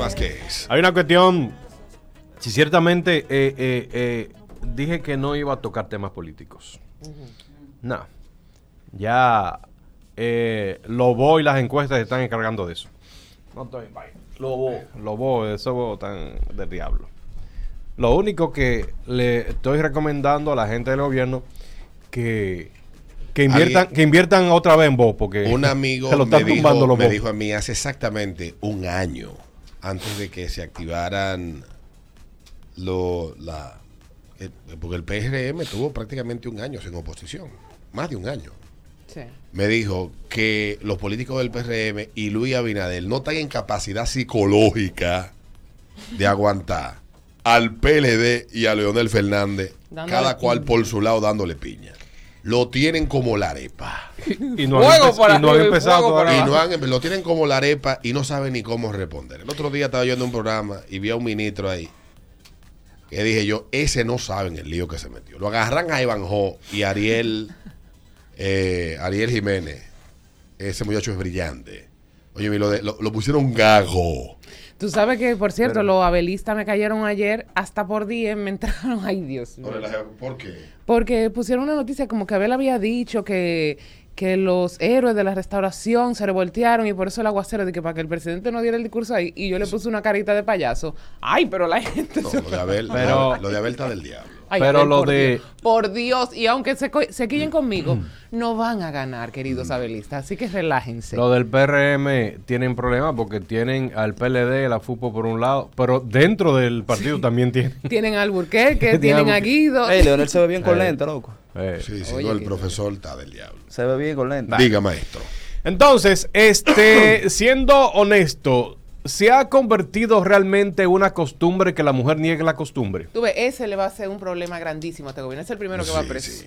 Vázquez. Hay una cuestión, si ciertamente eh, eh, eh, dije que no iba a tocar temas políticos. No. Ya eh, Lobo y las encuestas se están encargando de eso. No estoy en vaina. Lobo. Lobo, eso tan del diablo. Lo único que le estoy recomendando a la gente del gobierno que, que inviertan, Alguien- que inviertan otra vez en vos, porque Un amigo se lo me, tumbando dijo, los me dijo a mí hace exactamente un año, antes de que se activaran lo, la, el- porque el PRM tuvo prácticamente un año sin oposición, más de un año. Sí. Me dijo que los políticos del PRM y Luis Abinadel no están en capacidad psicológica de aguantar al PLD y a Leonel Fernández, Dándole cada cual piña. por su lado dándole piña. Lo tienen como la arepa. Y no han, empe- por y no han arriba y empezado todavía. Y no han, lo tienen como la arepa y no saben ni cómo responder. El otro día estaba yo en un programa y vi a un ministro ahí que dije yo, ese no saben el lío que se metió. Lo agarran a Ivanjo y Ariel, eh, Ariel Jiménez. Ese muchacho es brillante. Oye, y lo, de- lo, lo pusieron gago. Tú sabes que, por cierto, los abelistas me cayeron ayer hasta por 10, me entraron. Ay, Dios mío. ¿Por qué? Porque pusieron una noticia como que Abel había dicho que, que los héroes de la restauración se revoltearon y por eso el aguacero, de que para que el presidente no diera el discurso ahí, y yo le puse una carita de payaso. Ay, pero la gente... No, se- lo de Abel, Pero- lo de Abel está del diablo. Ay, Pero Abel, lo por de- Dios. Por Dios, y aunque se, se quillen conmigo, no van a ganar, queridos abelistas, así que relájense. Lo del PRM tienen problemas porque tienen al PLD, la FUPO por un lado, pero dentro del partido también tienen. Tienen a Alburquerque, tienen a. Guido. Ey, Leonel se ve bien con Eh. lente, loco. Eh, Sí, sí, Oye, no, el profesor está del diablo. Se ve bien con lente. Diga, maestro. Entonces, este, siendo honesto, ¿se ha convertido realmente en una costumbre que la mujer niegue la costumbre? Tú ves, ese le va a ser un problema grandísimo a este gobierno. Es el primero que va Sí, preso. sí.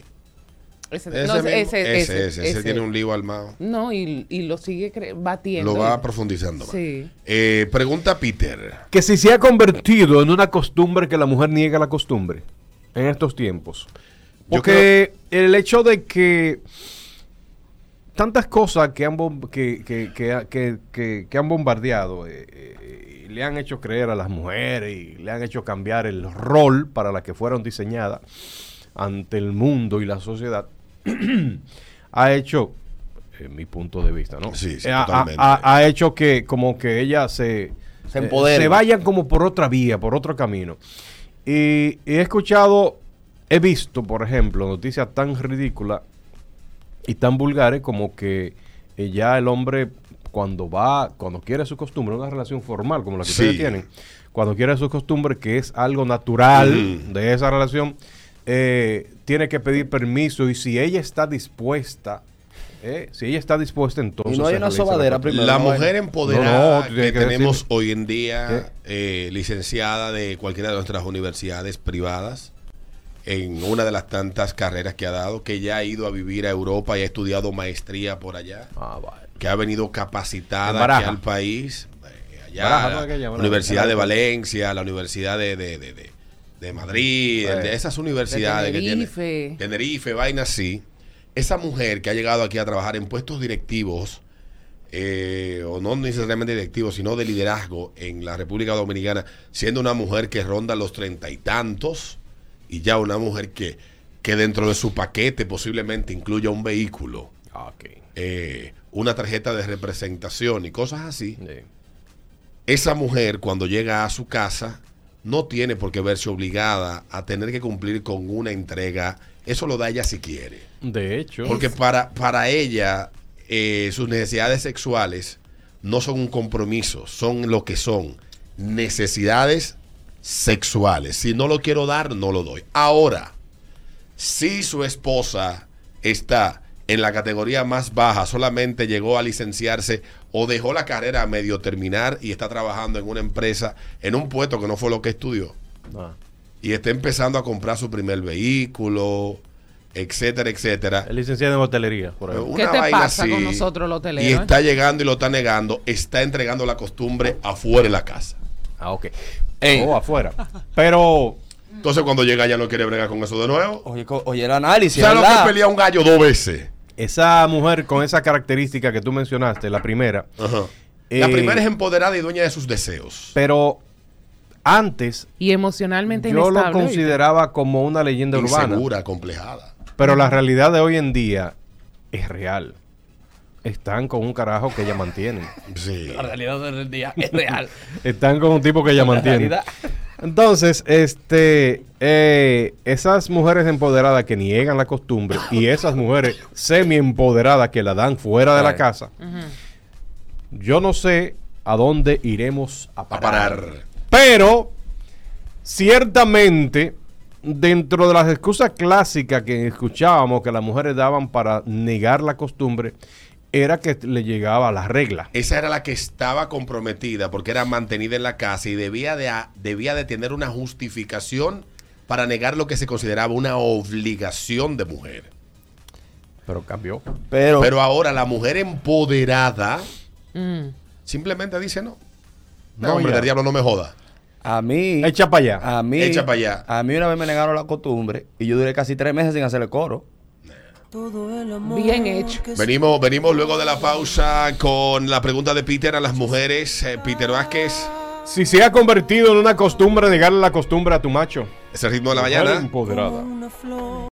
Ese, Ese, no, mismo- ese, ese, ese, ese, ese tiene un lío armado. No, y, y lo sigue cre- batiendo. Lo va profundizando. Sí. Eh, pregunta Peter. Que si se ha convertido en una costumbre que la mujer niega la costumbre en estos tiempos. Porque el hecho de que tantas cosas que han, bom- que, que, que, que- que- que han bombardeado eh, eh, y le han hecho creer a las mujeres y le han hecho cambiar el rol para la que fueron diseñadas ante el mundo y la sociedad, ha hecho, en mi punto de vista, ¿no? Sí, sí, ha, totalmente. ha- ha hecho que como que ella se, Se eh, empoderen. se vayan como por otra vía, por otro camino. Y, y he escuchado, he visto, por ejemplo, noticias tan ridículas y tan vulgares como que eh, ya el hombre cuando va, cuando quiere su costumbre, una relación formal como la que Sí. ustedes tienen, cuando quiere su costumbre, que es algo natural de esa relación, eh, tiene que pedir permiso y si ella está dispuesta, eh, si ella está dispuesta, entonces... Y no hay se una realiza la sobadera cosa. primero. La no, mujer empoderada No, no, que que tenemos decir- hoy en día, eh, licenciada de cualquiera de nuestras universidades privadas, en una de las tantas carreras que ha dado, que ya ha ido a vivir a Europa y ha estudiado maestría por allá, Ah, vale. que ha venido En capacitada aquí al país, eh, allá, Baraja, ¿no? la Aquella, Baraja. Universidad de. Valencia, la Universidad de, de, de, de- de Madrid, de esas universidades que tienen. Tenerife. Tenerife, vaina así. Esa mujer que ha llegado aquí a trabajar en puestos directivos, eh, o no necesariamente directivos, sino de liderazgo en la República Dominicana, siendo una mujer que ronda los treinta y tantos, y ya una mujer que, que dentro de su paquete posiblemente incluya un vehículo, eh, una tarjeta de representación y cosas así. Sí. Esa mujer cuando llega a su casa no tiene por qué verse obligada a tener que cumplir con una entrega. Eso lo da ella si quiere. De hecho, Porque para, para ella eh, sus necesidades sexuales no son un compromiso, son lo que son necesidades sexuales. Si no lo quiero dar, no lo doy. Ahora, si su esposa está en la categoría más baja, solamente llegó a licenciarse o dejó la carrera a medio terminar y está trabajando en una empresa, en un puesto que no fue lo que estudió, ah, y está empezando a comprar su primer vehículo, etcétera, etcétera. es licenciado en hotelería, por Una ejemplo. ¿Qué te vaina pasa con nosotros los hoteleros, Y eh? está llegando y lo está negando, está entregando la costumbre afuera de la casa. Ah, ok. Ey. O afuera. Pero Entonces cuando llega ya no quiere bregar con eso de nuevo. Oye, oye, el análisis, ¿Sabes lo que pelear un gallo dos veces? esa mujer con esa característica que tú mencionaste, la primera, Ajá. La Eh, primera es empoderada y dueña de sus deseos. Pero antes Y emocionalmente yo lo consideraba como una leyenda urbana. Insegura, complejada. Pero la realidad de hoy en día es real. Están con un carajo que ella mantiene. Sí. La realidad del día es real. Están con un tipo que ella La mantiene. Entonces, este, eh, esas mujeres empoderadas que niegan la costumbre y esas mujeres semi empoderadas que la dan fuera de la casa, yo no sé a dónde iremos a parar. Pero, ciertamente, dentro de las excusas clásicas que escuchábamos que las mujeres daban para negar la costumbre, era que le llegaba la regla. Esa era la que estaba comprometida porque era mantenida en la casa y debía de, debía de tener una justificación para negar lo que se consideraba una obligación de mujer. Pero cambió. Pero, Pero ahora la mujer empoderada Mm. simplemente dice no. No, No, hombre, ya. del diablo no me joda. a mí. Echa para allá. A mí. Echa pa' allá. A mí una vez me negaron la costumbre y yo duré casi tres meses sin hacerle coro. Bien hecho. Venimos, venimos luego de la pausa con la pregunta de Peter a las mujeres. Eh, Peter Vázquez, Si se ha convertido en una costumbre negarle la costumbre a tu macho. ese ritmo de la mañana. Empoderada.